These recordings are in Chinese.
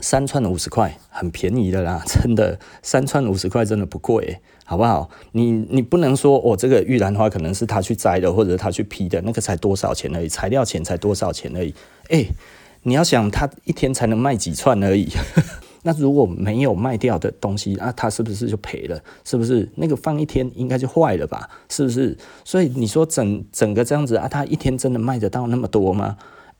三串五十块，很便宜的啦，真的，三串五十块真的不贵，好不好？你你不能说我、这个玉兰花可能是他去摘的，或者他去批的，那个才多少钱而已，材料钱才多少钱而已。哎，你要想他一天才能卖几串而已，那如果没有卖掉的东西啊，他是不是就赔了？是不是？那个放一天应该就坏了吧？是不是？所以你说整整个这样子啊，他一天真的卖得到那么多吗？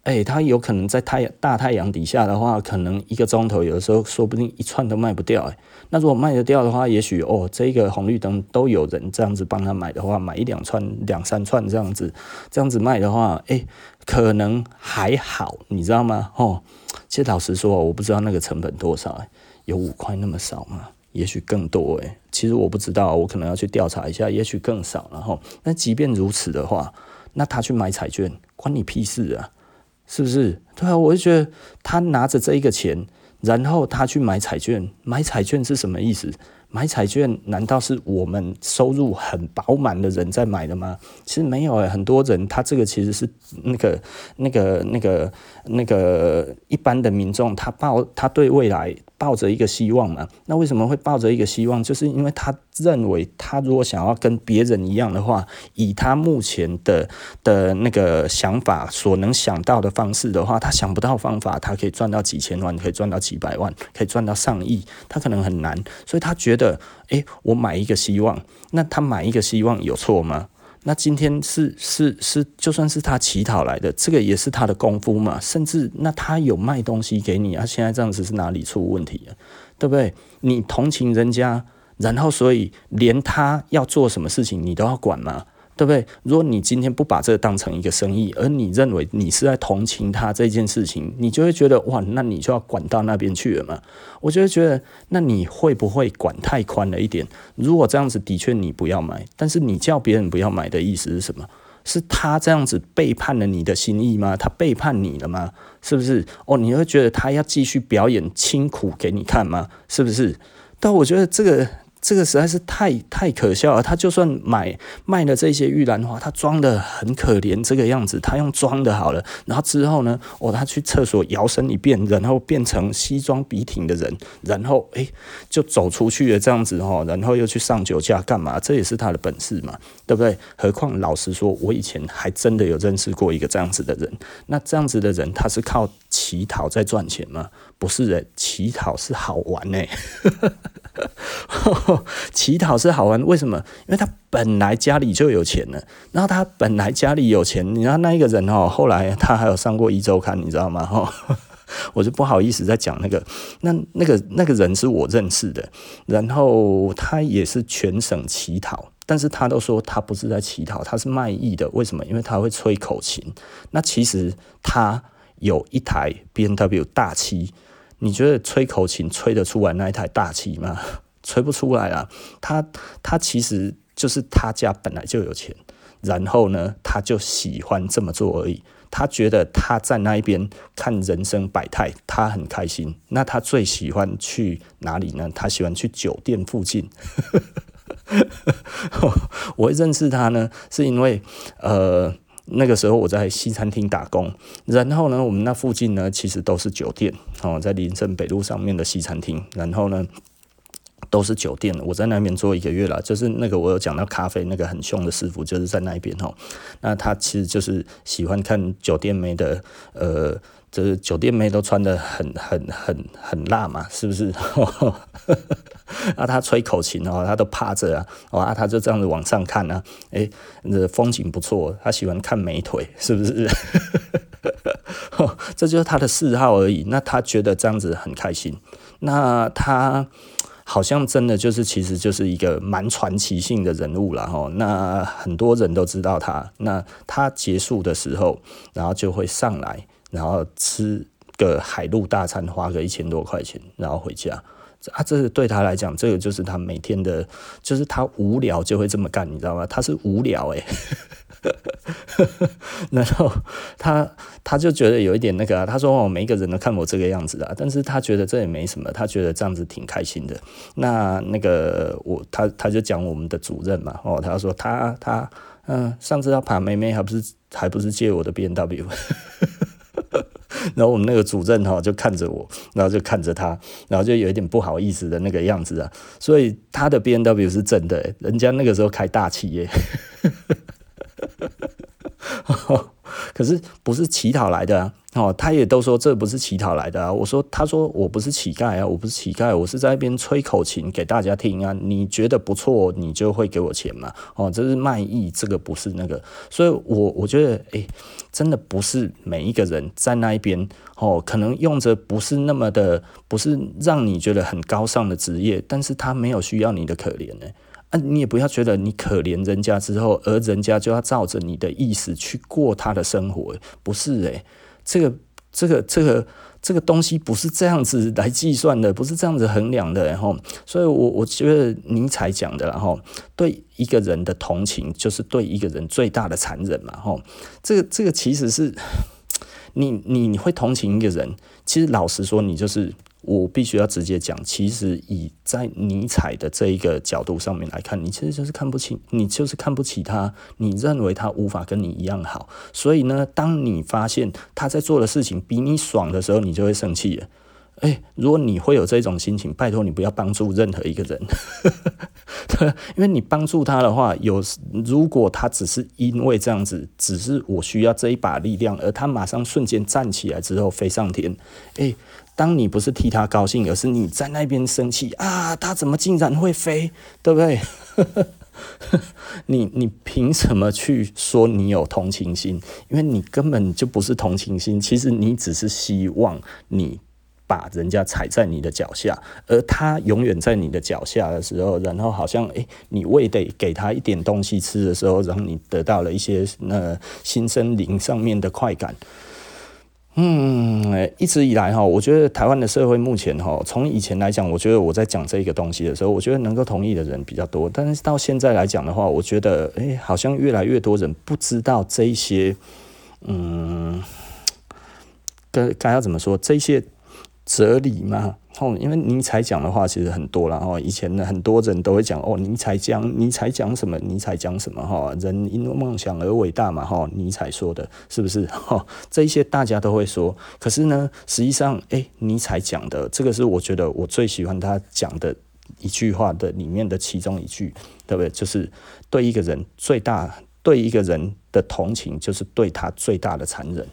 哎、他，有可能在太阳大太阳底下的话，可能一个钟头，有的时候说不定一串都卖不掉。哎，那如果卖得掉的话，也许哦，这个红绿灯都有人这样子帮他买的话，买一两串、两三串这样子，这样子卖的话，哎、可能还好，你知道吗？哦，其实老实说，我不知道那个成本多少，哎，有五块那么少吗？也许更多，哎，其实我不知道，我可能要去调查一下，也许更少。然后，那即便如此的话，那他去买彩券，关你屁事啊！是不是？对啊，我就觉得他拿着这一个钱，然后他去买彩券，买彩券是什么意思？买彩券难道是我们收入很饱满的人在买的吗？其实没有诶，很多人他这个其实是那个、那个、那个、那个一般的民众，他抱他对未来抱着一个希望嘛。那为什么会抱着一个希望？就是因为他认为他如果想要跟别人一样的话，以他目前的的那个想法所能想到的方式的话，他想不到方法，他可以赚到几千万，可以赚到几百万，可以赚到上亿，他可能很难，所以他觉得。诶，我买一个希望，那他买一个希望有错吗？那今天是是是，就算是他乞讨来的，这个也是他的功夫嘛。甚至那他有卖东西给你啊，现在这样子是哪里出问题了？对不对？你同情人家，然后所以连他要做什么事情你都要管吗？对不对？如果你今天不把这个当成一个生意，而你认为你是在同情他这件事情，你就会觉得哇，那你就要管到那边去了嘛。我就会觉得，那你会不会管太宽了一点？如果这样子，的确你不要买，但是你叫别人不要买的意思是什么？是他这样子背叛了你的心意吗？他背叛你了吗？是不是？哦，你会觉得他要继续表演清苦给你看吗？是不是？但我觉得这个。这个实在是太太可笑了。他就算买卖了这些玉兰花，他装得很可怜这个样子，他用装的好了。然后之后呢，哦，他去厕所摇身一变，然后变成西装笔挺的人，然后诶就走出去了这样子哦，然后又去上酒家干嘛？这也是他的本事嘛，对不对？何况老实说，我以前还真的有认识过一个这样子的人。那这样子的人，他是靠乞讨在赚钱吗？不是的，乞讨是好玩呢。乞讨是好玩，为什么？因为他本来家里就有钱了，然后他本来家里有钱，你知道那一个人哦，后来他还有上过一周刊，你知道吗？哈，我就不好意思再讲那个，那那个那个人是我认识的，然后他也是全省乞讨，但是他都说他不是在乞讨，他是卖艺的。为什么？因为他会吹口琴。那其实他有一台 BMW 大七。你觉得吹口琴吹得出来那一台大七吗？吹不出来啊！他他其实就是他家本来就有钱，然后呢，他就喜欢这么做而已。他觉得他在那一边看人生百态，他很开心。那他最喜欢去哪里呢？他喜欢去酒店附近。我认识他呢，是因为呃。那个时候我在西餐厅打工，然后呢，我们那附近呢其实都是酒店哦，在林森北路上面的西餐厅，然后呢都是酒店。我在那边做一个月了，就是那个我有讲到咖啡那个很凶的师傅，就是在那边哦。那他其实就是喜欢看酒店妹的呃。就是酒店妹都穿的很很很很辣嘛，是不是？啊，他吹口琴哦，他都趴着啊，啊，他就这样子往上看啊，诶，这风景不错，他喜欢看美腿，是不是？这就是他的嗜好而已。那他觉得这样子很开心。那他好像真的就是，其实就是一个蛮传奇性的人物了哈。那很多人都知道他。那他结束的时候，然后就会上来。然后吃个海陆大餐，花个一千多块钱，然后回家。啊，这个对他来讲，这个就是他每天的，就是他无聊就会这么干，你知道吗？他是无聊哎，然后他他就觉得有一点那个啊，他说哦，每一个人都看我这个样子啊，但是他觉得这也没什么，他觉得这样子挺开心的。那那个我他他就讲我们的主任嘛，哦，他说他他嗯，上次要爬妹妹还不是还不是借我的 B N W。然后我们那个主任哈就看着我，然后就看着他，然后就有一点不好意思的那个样子啊。所以他的 B N W 是真的，人家那个时候开大企业。可是不是乞讨来的啊！哦，他也都说这不是乞讨来的啊！我说，他说我不是乞丐啊，我不是乞丐，我是在那边吹口琴给大家听啊！你觉得不错，你就会给我钱嘛？哦，这是卖艺，这个不是那个，所以我我觉得，哎，真的不是每一个人在那一边哦，可能用着不是那么的，不是让你觉得很高尚的职业，但是他没有需要你的可怜呢。啊，你也不要觉得你可怜人家之后，而人家就要照着你的意思去过他的生活，不是诶，这个这个这个这个东西不是这样子来计算的，不是这样子衡量的，然后，所以我我觉得尼采讲的，然后对一个人的同情，就是对一个人最大的残忍嘛，吼，这个这个其实是你你你会同情一个人，其实老实说，你就是。我必须要直接讲，其实以在尼采的这一个角度上面来看，你其实就是看不清，你就是看不起他，你认为他无法跟你一样好，所以呢，当你发现他在做的事情比你爽的时候，你就会生气了。哎，如果你会有这种心情，拜托你不要帮助任何一个人，对，因为你帮助他的话，有如果他只是因为这样子，只是我需要这一把力量，而他马上瞬间站起来之后飞上天，哎。当你不是替他高兴，而是你在那边生气啊，他怎么竟然会飞，对不对？你你凭什么去说你有同情心？因为你根本就不是同情心，其实你只是希望你把人家踩在你的脚下，而他永远在你的脚下的时候，然后好像诶，你为得给他一点东西吃的时候，然后你得到了一些那新生灵上面的快感。嗯，一直以来哈，我觉得台湾的社会目前哈，从以前来讲，我觉得我在讲这个东西的时候，我觉得能够同意的人比较多。但是到现在来讲的话，我觉得，哎，好像越来越多人不知道这一些，嗯，该该要怎么说，这些哲理嘛。哦，因为尼采讲的话其实很多了哦。以前呢，很多人都会讲哦，尼采讲，尼采讲什么？尼采讲什么？哈，人因梦想而伟大嘛，哈，尼采说的是不是？哈，这一些大家都会说。可是呢，实际上，哎，尼采讲的这个是我觉得我最喜欢他讲的一句话的里面的其中一句，对不对？就是对一个人最大，对一个人的同情，就是对他最大的残忍。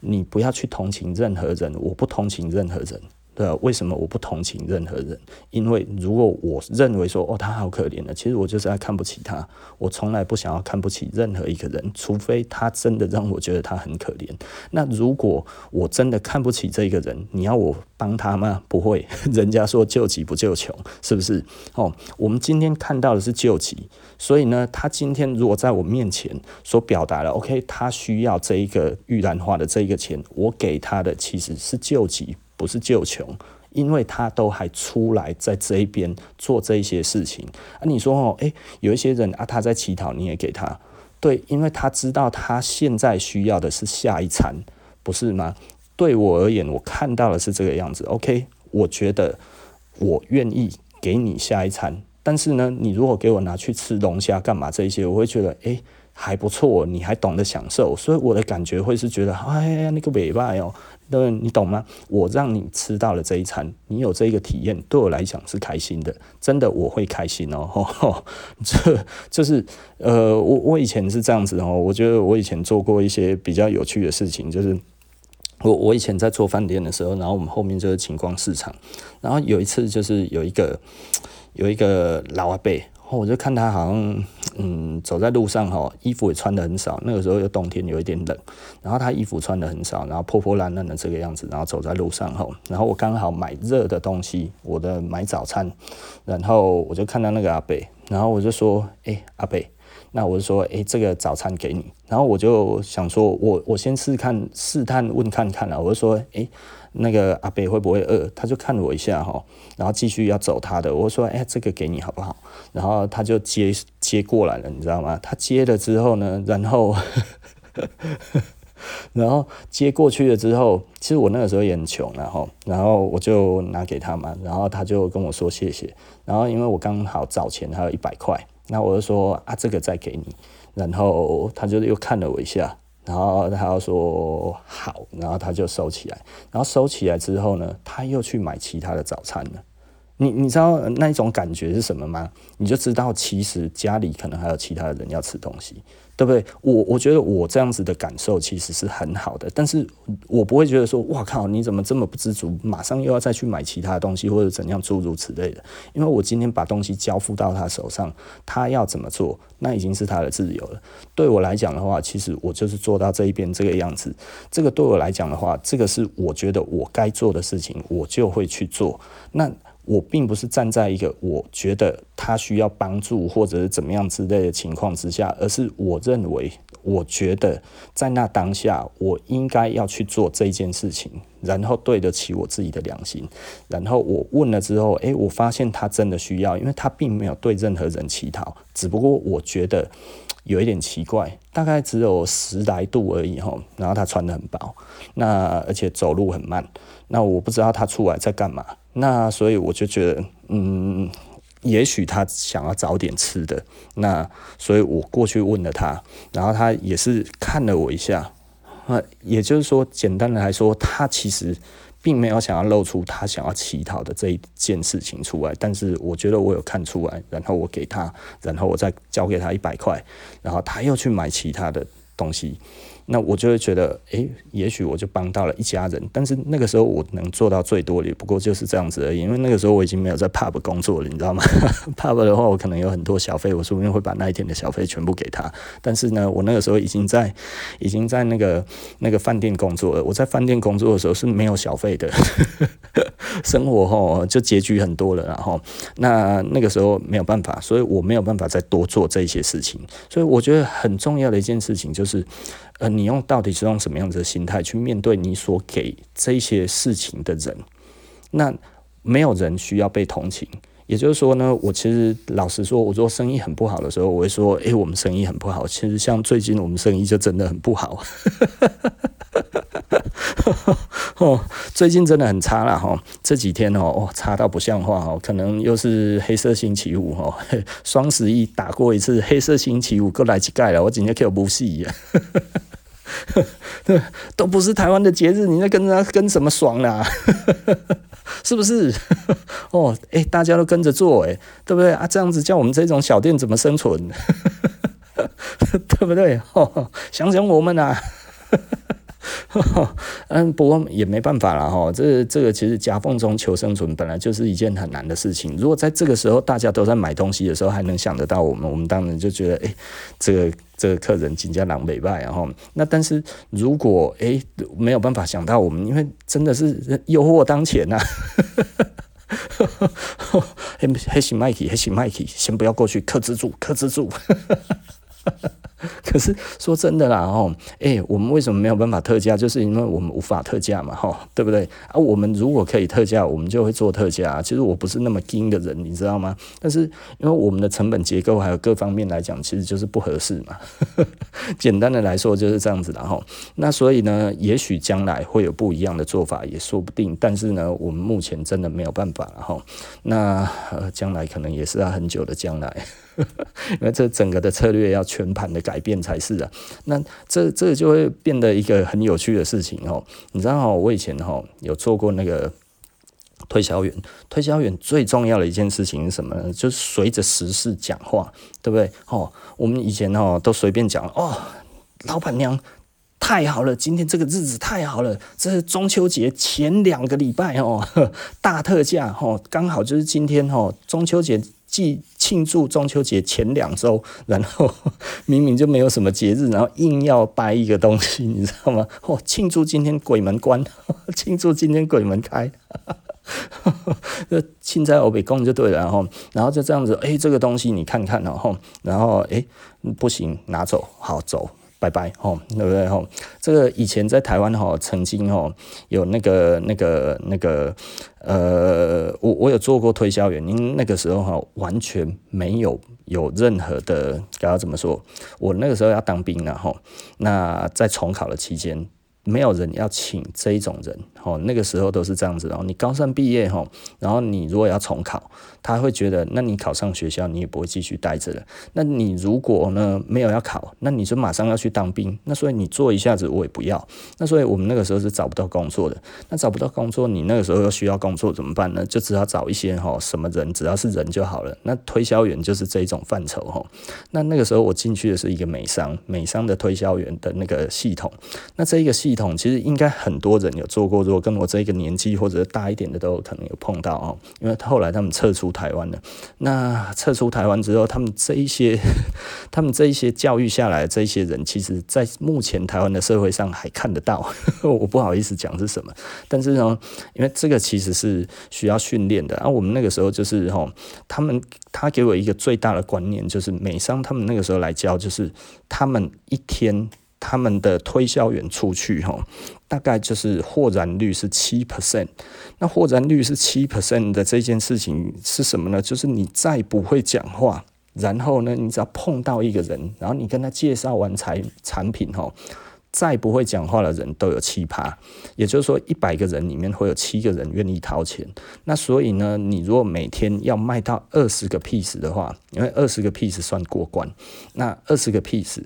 你不要去同情任何人，我不同情任何人。对啊，为什么我不同情任何人？因为如果我认为说哦，他好可怜的，其实我就是在看不起他。我从来不想要看不起任何一个人，除非他真的让我觉得他很可怜。那如果我真的看不起这个人，你要我帮他吗？不会。人家说救急不救穷，是不是？哦，我们今天看到的是救急，所以呢，他今天如果在我面前所表达了，OK，他需要这一个玉兰花的这一个钱，我给他的其实是救急。不是救穷，因为他都还出来在这一边做这一些事情啊。你说哦，诶，有一些人啊，他在乞讨，你也给他，对，因为他知道他现在需要的是下一餐，不是吗？对我而言，我看到的是这个样子。OK，我觉得我愿意给你下一餐，但是呢，你如果给我拿去吃龙虾干嘛这一些，我会觉得诶，还不错，你还懂得享受，所以我的感觉会是觉得，哎呀，那个尾巴哟。对，你懂吗？我让你吃到了这一餐，你有这一个体验，对我来讲是开心的，真的我会开心哦。呵呵这就是呃，我我以前是这样子哦，我觉得我以前做过一些比较有趣的事情，就是我我以前在做饭店的时候，然后我们后面就是晴光市场，然后有一次就是有一个有一个老阿伯。我就看他好像，嗯，走在路上哈，衣服也穿得很少。那个时候又冬天，有一点冷。然后他衣服穿得很少，然后破破烂烂的这个样子，然后走在路上哈。然后我刚好买热的东西，我的买早餐。然后我就看到那个阿伯，然后我就说：“哎、阿伯，那我就说，哎、这个早餐给你。”然后我就想说，我我先试看试探问看看了。我就说：“哎、”那个阿伯会不会饿？他就看我一下哈，然后继续要走他的。我说：“哎，这个给你好不好？”然后他就接接过来了，你知道吗？他接了之后呢，然后 然后接过去了之后，其实我那个时候也很穷，然后然后我就拿给他嘛，然后他就跟我说谢谢。然后因为我刚好找钱还有一百块，那我就说啊，这个再给你。然后他就又看了我一下。然后他要说好，然后他就收起来，然后收起来之后呢，他又去买其他的早餐了。你你知道那一种感觉是什么吗？你就知道其实家里可能还有其他的人要吃东西。对不对？我我觉得我这样子的感受其实是很好的，但是我不会觉得说，哇靠，你怎么这么不知足，马上又要再去买其他东西或者怎样诸如此类的。因为我今天把东西交付到他手上，他要怎么做，那已经是他的自由了。对我来讲的话，其实我就是做到这一边这个样子。这个对我来讲的话，这个是我觉得我该做的事情，我就会去做。那。我并不是站在一个我觉得他需要帮助或者是怎么样之类的情况之下，而是我认为，我觉得在那当下，我应该要去做这件事情，然后对得起我自己的良心。然后我问了之后，诶，我发现他真的需要，因为他并没有对任何人乞讨，只不过我觉得有一点奇怪，大概只有十来度而已吼，然后他穿得很薄，那而且走路很慢，那我不知道他出来在干嘛。那所以我就觉得，嗯，也许他想要找点吃的。那所以我过去问了他，然后他也是看了我一下。那也就是说，简单的来说，他其实并没有想要露出他想要乞讨的这一件事情出来。但是我觉得我有看出来，然后我给他，然后我再交给他一百块，然后他又去买其他的东西。那我就会觉得，诶、也许我就帮到了一家人，但是那个时候我能做到最多，也不过就是这样子而已。因为那个时候我已经没有在 pub 工作了，你知道吗？pub 的话，我可能有很多小费，我说不定会把那一天的小费全部给他。但是呢，我那个时候已经在，已经在那个那个饭店工作了。我在饭店工作的时候是没有小费的，生活吼就拮据很多了。然后那那个时候没有办法，所以我没有办法再多做这些事情。所以我觉得很重要的一件事情就是。呃，你用到底是用什么样子的心态去面对你所给这些事情的人？那没有人需要被同情。也就是说呢，我其实老实说，我做生意很不好的时候，我会说，诶，我们生意很不好。其实像最近我们生意就真的很不好。哦，最近真的很差了哈，这几天哦，哦，差到不像话哦，可能又是黑色星期五哦，双十一打过一次，黑色星期五过来几盖了，我今天可有不戏对，都不是台湾的节日，你在跟他跟什么爽啦？是不是？哦，哎，大家都跟着做，哎，对不对啊？这样子叫我们这种小店怎么生存？对不对？想想我们啊。嗯，不过也没办法了哈。这这个其实夹缝中求生存本来就是一件很难的事情。如果在这个时候大家都在买东西的时候还能想得到我们，我们当然就觉得哎、这个这个客人真叫狼狈败。然后那但是如果哎、没有办法想到我们，因为真的是诱惑当前呐。黑黑心麦克，黑心麦克，先不要过去，克制住，克制住。可是说真的啦，哦，诶，我们为什么没有办法特价？就是因为我们无法特价嘛，哈，对不对？啊，我们如果可以特价，我们就会做特价。其实我不是那么精的人，你知道吗？但是因为我们的成本结构还有各方面来讲，其实就是不合适嘛。简单的来说就是这样子的哈。那所以呢，也许将来会有不一样的做法，也说不定。但是呢，我们目前真的没有办法了哈。那呃，将来可能也是要很久的将来。因为这整个的策略要全盘的改变才是啊，那这这就会变得一个很有趣的事情哦。你知道哦，我以前哈有做过那个推销员，推销员最重要的一件事情是什么呢？就是随着时事讲话，对不对？哦，我们以前哦都随便讲哦，老板娘太好了，今天这个日子太好了，这是中秋节前两个礼拜哦，大特价哦，刚好就是今天哦，中秋节。既庆祝中秋节前两周，然后明明就没有什么节日，然后硬要掰一个东西，你知道吗？哦，庆祝今天鬼门关，庆祝今天鬼门开，这庆在欧北宫就对了，然后然后就这样子，哎，这个东西你看看，然后然后哎，不行，拿走，好走。拜拜吼，对不对吼？这个以前在台湾吼，曾经吼有那个那个那个呃，我我有做过推销员，因为那个时候哈完全没有有任何的，该要怎么说？我那个时候要当兵了吼，那在重考的期间，没有人要请这一种人，哦，那个时候都是这样子。然后你高三毕业，吼，然后你如果要重考，他会觉得，那你考上学校，你也不会继续待着了。那你如果呢没有要考，那你就马上要去当兵。那所以你做一下子，我也不要。那所以我们那个时候是找不到工作的。那找不到工作，你那个时候又需要工作怎么办呢？就只好找一些吼什么人，只要是人就好了。那推销员就是这一种范畴，吼。那那个时候我进去的是一个美商，美商的推销员的那个系统。那这一个系统其实应该很多人有做过，如果跟我这个年纪或者大一点的都有可能有碰到哦。因为后来他们撤出台湾了。那撤出台湾之后，他们这一些，他们这一些教育下来的这些人，其实在目前台湾的社会上还看得到。我不好意思讲是什么，但是呢，因为这个其实是需要训练的。啊，我们那个时候就是吼，他们他给我一个最大的观念，就是美商他们那个时候来教，就是他们一天。他们的推销员出去哈，大概就是获燃率是七 percent。那获燃率是七 percent 的这件事情是什么呢？就是你再不会讲话，然后呢，你只要碰到一个人，然后你跟他介绍完产产品哈，再不会讲话的人都有七趴。也就是说，一百个人里面会有七个人愿意掏钱。那所以呢，你如果每天要卖到二十个 piece 的话，因为二十个 piece 算过关，那二十个 piece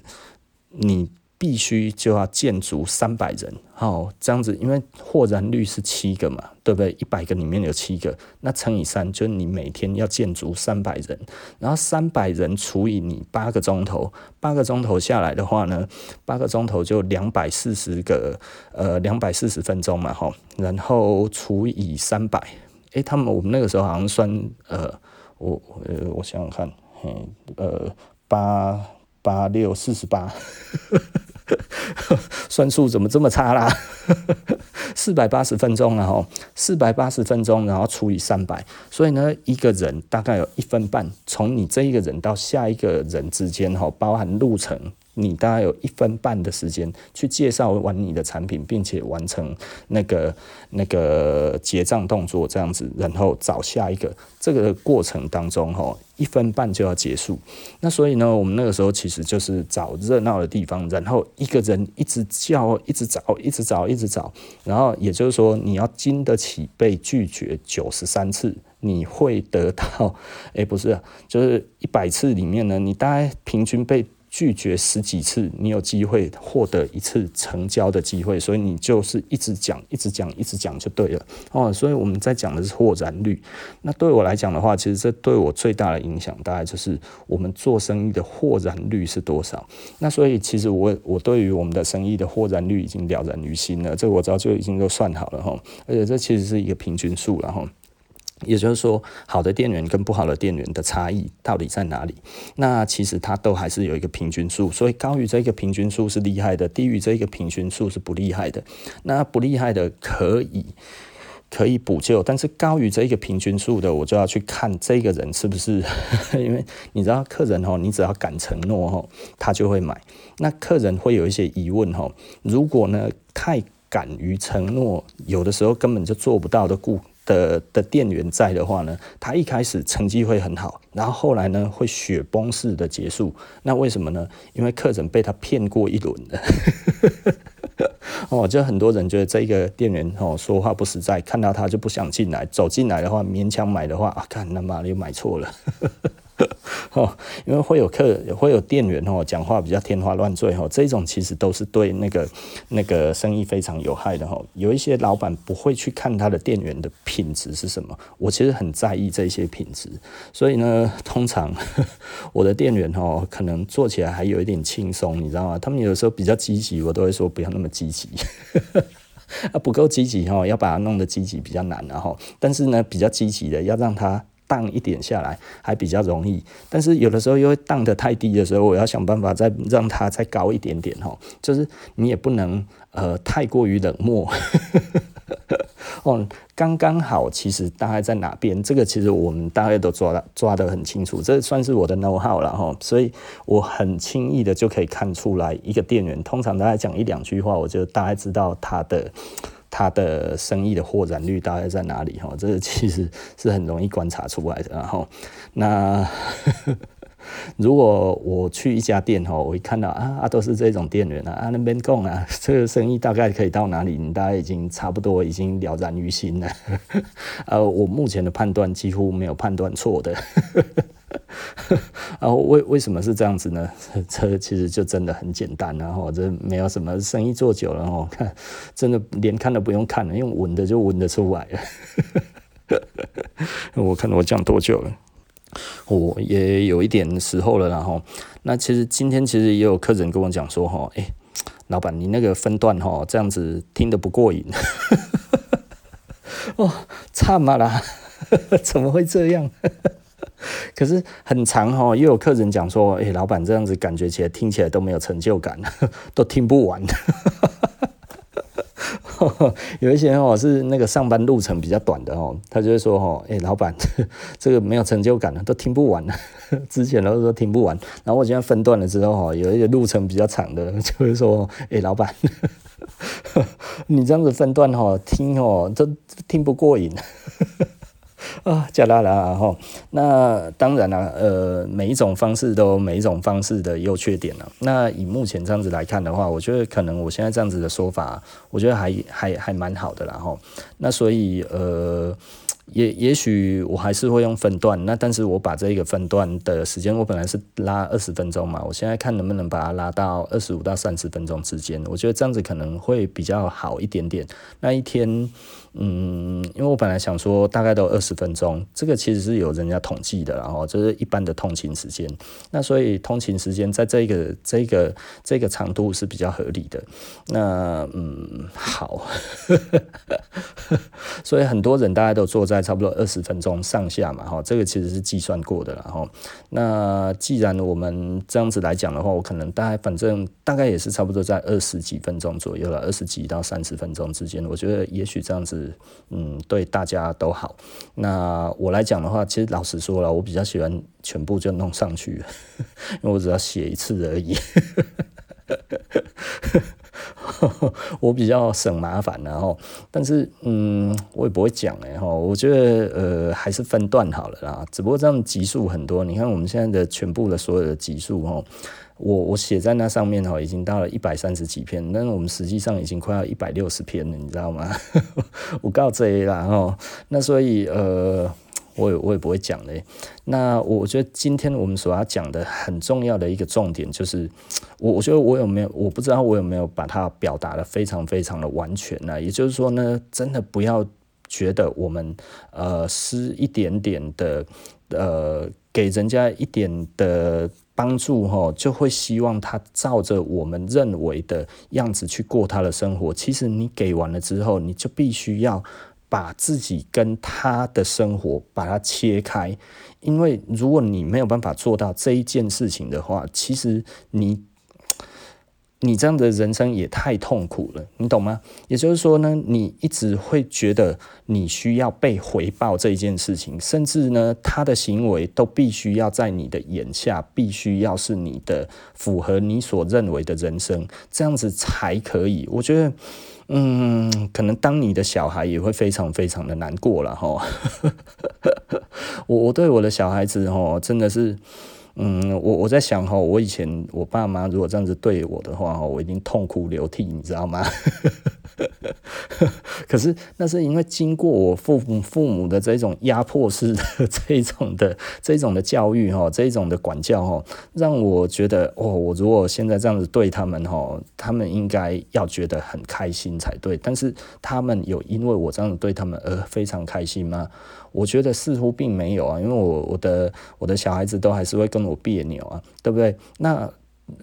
你。必须就要建足三百人，好，这样子，因为获燃率是七个嘛，对不对？一百个里面有七个，那乘以三，就是你每天要建足三百人，然后三百人除以你八个钟头，八个钟头下来的话呢，八个钟头就两百四十个，呃，两百四十分钟嘛，哈，然后除以三百，诶，他们我们那个时候好像算，呃，我呃，我想想看，呃，八八六四十八。算数怎么这么差啦？四百八十分钟然后四百八十分钟，然后除以三百，所以呢，一个人大概有一分半，从你这一个人到下一个人之间哈，包含路程。你大概有一分半的时间去介绍完你的产品，并且完成那个那个结账动作，这样子，然后找下一个。这个过程当中，哈，一分半就要结束。那所以呢，我们那个时候其实就是找热闹的地方，然后一个人一直叫，一直找，一直找，一直找。然后也就是说，你要经得起被拒绝九十三次，你会得到，哎，不是，就是一百次里面呢，你大概平均被。拒绝十几次，你有机会获得一次成交的机会，所以你就是一直讲，一直讲，一直讲就对了哦。所以我们在讲的是获然率。那对我来讲的话，其实这对我最大的影响，大概就是我们做生意的获然率是多少。那所以其实我我对于我们的生意的获然率已经了然于心了，这个我早就已经都算好了哈。而且这其实是一个平均数了哈。也就是说，好的店员跟不好的店员的差异到底在哪里？那其实它都还是有一个平均数，所以高于这个平均数是厉害的，低于这个平均数是不厉害的。那不厉害的可以可以补救，但是高于这个平均数的，我就要去看这个人是不是，因为你知道客人哦，你只要敢承诺哦，他就会买。那客人会有一些疑问哦，如果呢太敢于承诺，有的时候根本就做不到的顾。的的店员在的话呢，他一开始成绩会很好，然后后来呢会雪崩式的结束。那为什么呢？因为客人被他骗过一轮了。哦，就很多人觉得这个店员哦说话不实在，看到他就不想进来，走进来的话勉强买的话啊，看他妈的又买错了。哦，因为会有客，会有店员哦，讲话比较天花乱坠哦，这种其实都是对那个那个生意非常有害的哈。有一些老板不会去看他的店员的品质是什么，我其实很在意这些品质，所以呢，通常 我的店员哦，可能做起来还有一点轻松，你知道吗？他们有时候比较积极，我都会说不要那么积极，啊，不够积极哦，要把它弄得积极比较难，然后，但是呢，比较积极的要让他。荡一点下来还比较容易，但是有的时候又会荡得太低的时候，我要想办法再让它再高一点点哈，就是你也不能呃太过于冷漠。哦，刚刚好，其实大概在哪边，这个其实我们大概都抓抓得很清楚，这算是我的 know how 了哈，所以我很轻易的就可以看出来一个店员，通常大概讲一两句话，我就大概知道他的。他的生意的获燃率大概在哪里？哈，这个其实是很容易观察出来的。然后，那 如果我去一家店吼，我一看到啊，啊都是这种店员啊，啊那边讲啊，这个生意大概可以到哪里？你大概已经差不多已经了然于心了。呃，我目前的判断几乎没有判断错的。然 后为为什么是这样子呢？这其实就真的很简单，然后这没有什么生意做久了哦，看 真的连看都不用看了，用闻的就闻得出来了。我看我讲多久了？我也有一点时候了，然后那其实今天其实也有客人跟我讲说哈，哎，老板你那个分段哈这样子听得不过瘾，哦，差嘛啦，怎么会这样？可是很长哈，又有客人讲说，哎，老板这样子感觉起来听起来都没有成就感，都听不完。有一些哦是那个上班路程比较短的哦，他就会说哦，哎，老板，这个没有成就感了，都听不完了。之前都说听不完，然后我现在分段了之后哈，有一些路程比较长的，就会说，哎，老板，你这样子分段哈听哦，都听不过瘾。啊，加拉拉哈，那当然了，呃，每一种方式都有每一种方式的优缺点了。那以目前这样子来看的话，我觉得可能我现在这样子的说法，我觉得还还还蛮好的啦哈。那所以呃。也也许我还是会用分段，那但是我把这个分段的时间，我本来是拉二十分钟嘛，我现在看能不能把它拉到二十五到三十分钟之间，我觉得这样子可能会比较好一点点。那一天，嗯，因为我本来想说大概都二十分钟，这个其实是有人家统计的，然后就是一般的通勤时间，那所以通勤时间在这个这个这个长度是比较合理的。那嗯，好，所以很多人大家都坐在。差不多二十分钟上下嘛，哈，这个其实是计算过的然后。那既然我们这样子来讲的话，我可能大概反正大概也是差不多在二十几分钟左右了，二十几到三十分钟之间，我觉得也许这样子，嗯，对大家都好。那我来讲的话，其实老实说了，我比较喜欢全部就弄上去，因为我只要写一次而已。我比较省麻烦，然后，但是，嗯，我也不会讲哎哈，我觉得，呃，还是分段好了啦。只不过这样集数很多，你看我们现在的全部的所有的集数哈，我我写在那上面哈，已经到了一百三十几篇，但是我们实际上已经快要一百六十篇了，你知道吗？我告这啦哈，那所以，呃。我也我也不会讲嘞。那我觉得今天我们所要讲的很重要的一个重点就是，我我觉得我有没有，我不知道我有没有把它表达的非常非常的完全呢？也就是说呢，真的不要觉得我们呃失一点点的呃给人家一点的帮助哈，就会希望他照着我们认为的样子去过他的生活。其实你给完了之后，你就必须要。把自己跟他的生活把它切开，因为如果你没有办法做到这一件事情的话，其实你你这样的人生也太痛苦了，你懂吗？也就是说呢，你一直会觉得你需要被回报这一件事情，甚至呢，他的行为都必须要在你的眼下，必须要是你的符合你所认为的人生，这样子才可以。我觉得。嗯，可能当你的小孩也会非常非常的难过了哈。我我对我的小孩子哈，真的是。嗯，我我在想哈，我以前我爸妈如果这样子对我的话哈，我一定痛哭流涕，你知道吗？可是那是因为经过我父母父母的这种压迫式的这种的这种的教育哈，这种的管教哈，让我觉得哦，我如果现在这样子对他们哈，他们应该要觉得很开心才对。但是他们有因为我这样子对他们而非常开心吗？我觉得似乎并没有啊，因为我我的我的小孩子都还是会跟我别扭啊，对不对？那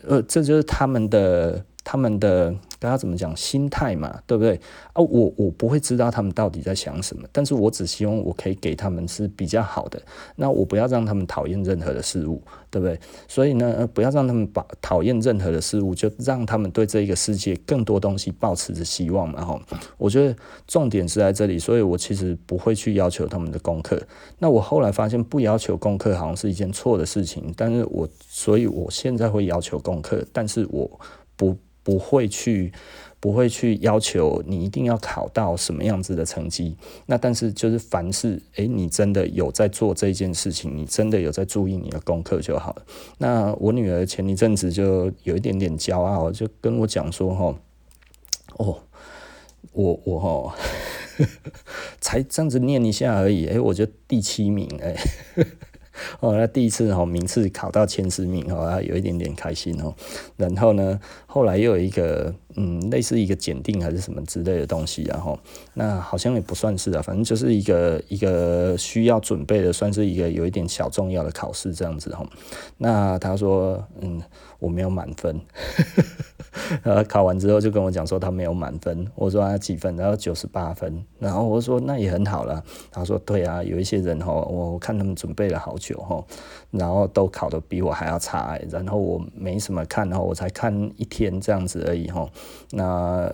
呃，这就是他们的他们的。大家怎么讲心态嘛，对不对啊？我我不会知道他们到底在想什么，但是我只希望我可以给他们是比较好的。那我不要让他们讨厌任何的事物，对不对？所以呢，不要让他们把讨厌任何的事物，就让他们对这一个世界更多东西抱持着希望嘛。哈，我觉得重点是在这里，所以我其实不会去要求他们的功课。那我后来发现不要求功课好像是一件错的事情，但是我所以我现在会要求功课，但是我不。不会去，不会去要求你一定要考到什么样子的成绩。那但是就是凡事，诶，你真的有在做这件事情，你真的有在注意你的功课就好了。那我女儿前一阵子就有一点点骄傲，就跟我讲说，哈，哦，我我哈，才这样子念一下而已，诶，我就第七名，诶。哦，那第一次哦名次考到前十名哦，有一点点开心哦。然后呢，后来又有一个嗯，类似一个检定还是什么之类的东西，然后那好像也不算是啊，反正就是一个一个需要准备的，算是一个有一点小重要的考试这样子哈。那他说嗯，我没有满分。然后考完之后就跟我讲说他没有满分，我说他几分？然后九十八分。然后我说那也很好了。他说对啊，有一些人哈，我看他们准备了好久哈，然后都考的比我还要差。然后我没什么看，然后我才看一天这样子而已哈。那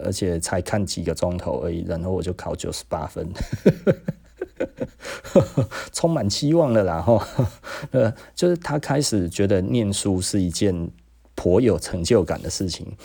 而且才看几个钟头而已，然后我就考九十八分，充满期望了啦哈。呃，就是他开始觉得念书是一件颇有成就感的事情，